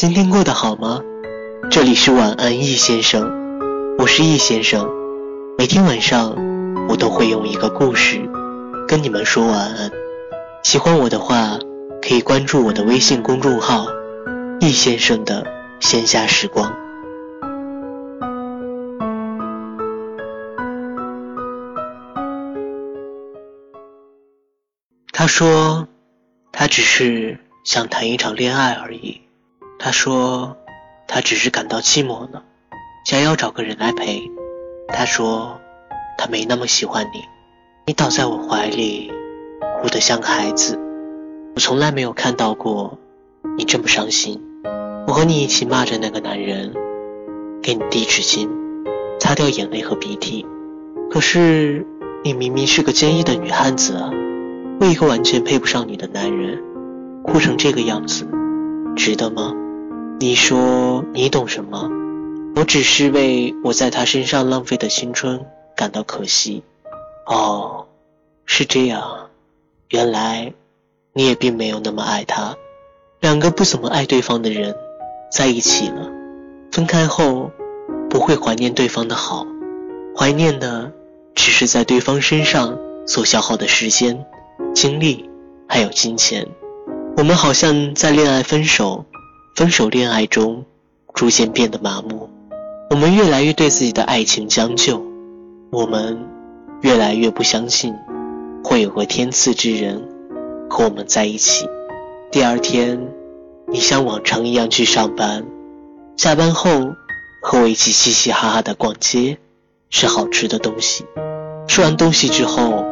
今天过得好吗？这里是晚安易先生，我是易先生。每天晚上我都会用一个故事跟你们说晚安。喜欢我的话，可以关注我的微信公众号“易先生的闲暇时光”。他说，他只是想谈一场恋爱而已。他说，他只是感到寂寞了，想要找个人来陪。他说，他没那么喜欢你。你倒在我怀里，哭得像个孩子。我从来没有看到过你这么伤心。我和你一起骂着那个男人，给你递纸巾，擦掉眼泪和鼻涕。可是，你明明是个坚毅的女汉子啊。为一个完全配不上你的男人，哭成这个样子，值得吗？你说你懂什么？我只是为我在他身上浪费的青春感到可惜。哦，是这样，原来你也并没有那么爱他。两个不怎么爱对方的人在一起了，分开后不会怀念对方的好，怀念的只是在对方身上所消耗的时间。精力还有金钱，我们好像在恋爱、分手、分手、恋爱中逐渐变得麻木。我们越来越对自己的爱情将就，我们越来越不相信会有个天赐之人和我们在一起。第二天，你像往常一样去上班，下班后和我一起嘻嘻哈哈的逛街，吃好吃的东西。吃完东西之后。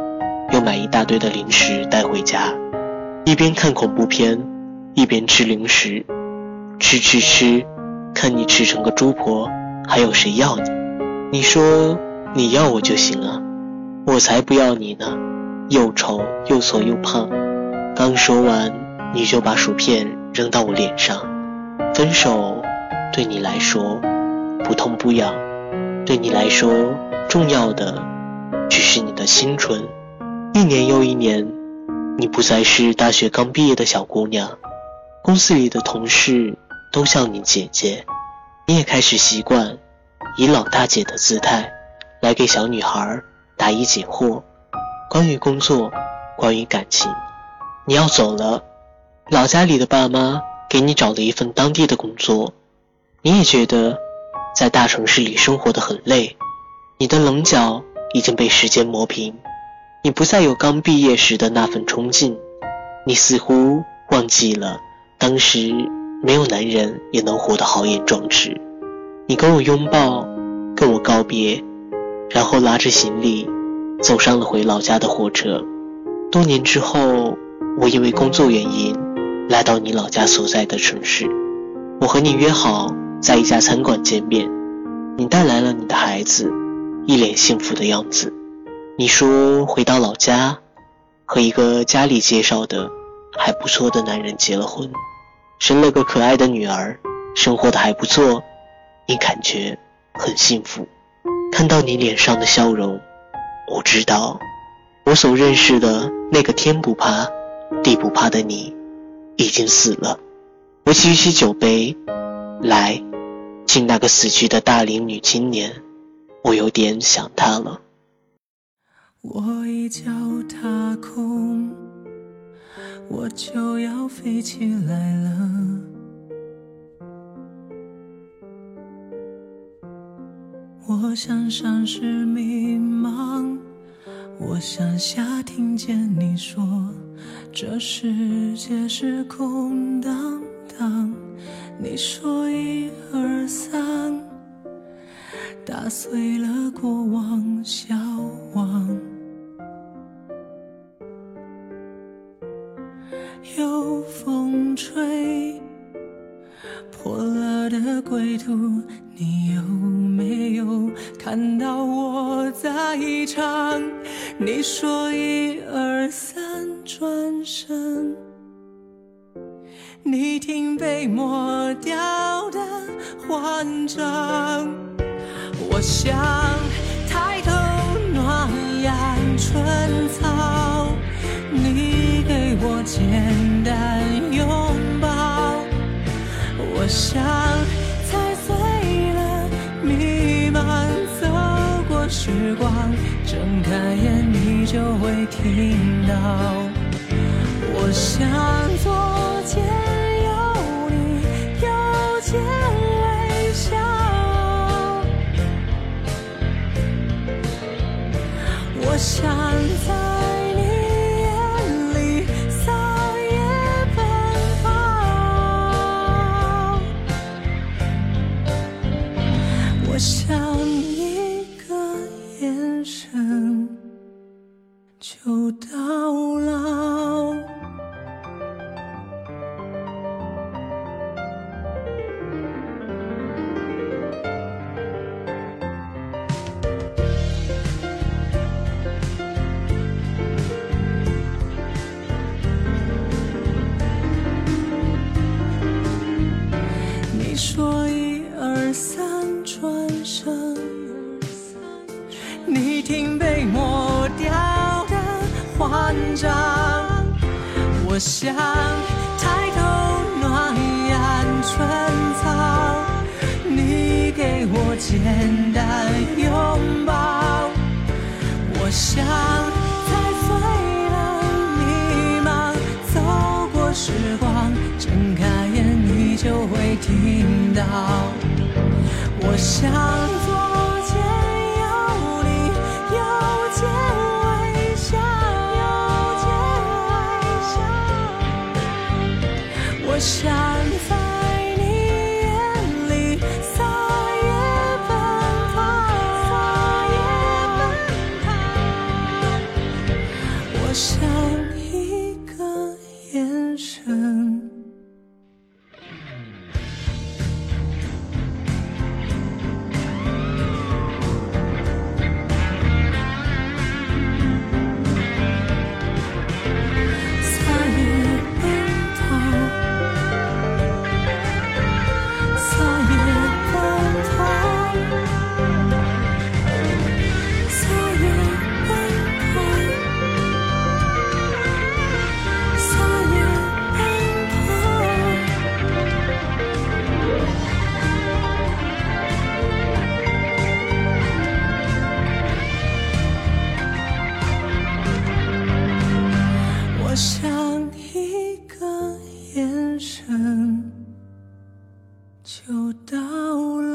又买一大堆的零食带回家，一边看恐怖片，一边吃零食，吃吃吃，看你吃成个猪婆，还有谁要你？你说你要我就行啊，我才不要你呢，又丑又矬又胖。刚说完，你就把薯片扔到我脸上。分手对你来说不痛不痒，对你来说重要的只是你的青春。一年又一年，你不再是大学刚毕业的小姑娘，公司里的同事都叫你姐姐，你也开始习惯以老大姐的姿态来给小女孩答疑解惑。关于工作，关于感情，你要走了，老家里的爸妈给你找了一份当地的工作，你也觉得在大城市里生活的很累，你的棱角已经被时间磨平。你不再有刚毕业时的那份冲劲，你似乎忘记了当时没有男人也能活得豪言壮志。你跟我拥抱，跟我告别，然后拉着行李走上了回老家的火车。多年之后，我因为工作原因来到你老家所在的城市，我和你约好在一家餐馆见面。你带来了你的孩子，一脸幸福的样子。你说回到老家，和一个家里介绍的还不错的男人结了婚，生了个可爱的女儿，生活的还不错，你感觉很幸福。看到你脸上的笑容，我知道我所认识的那个天不怕地不怕的你已经死了。我举起酒杯，来敬那个死去的大龄女青年，我有点想她了。我一脚踏空，我就要飞起来了。我想上是迷茫，我想下听见你说这世界是空荡荡。你说一二三，打碎了过往消亡。破了的归途，你有没有看到我在唱？你说一二三，转身，你听被抹掉的慌张。我想抬头暖阳春草，你给我简单。想踩碎了弥漫，走过时光，睁开眼你就会听到。我想左说一二三，转身，你听被抹掉的慌张。我想抬头暖阳春草，你给我简单拥抱。我想踩碎了迷茫，走过时光，睁开眼就会听到。我想左肩有你，右肩微笑。右肩微笑我想就到了。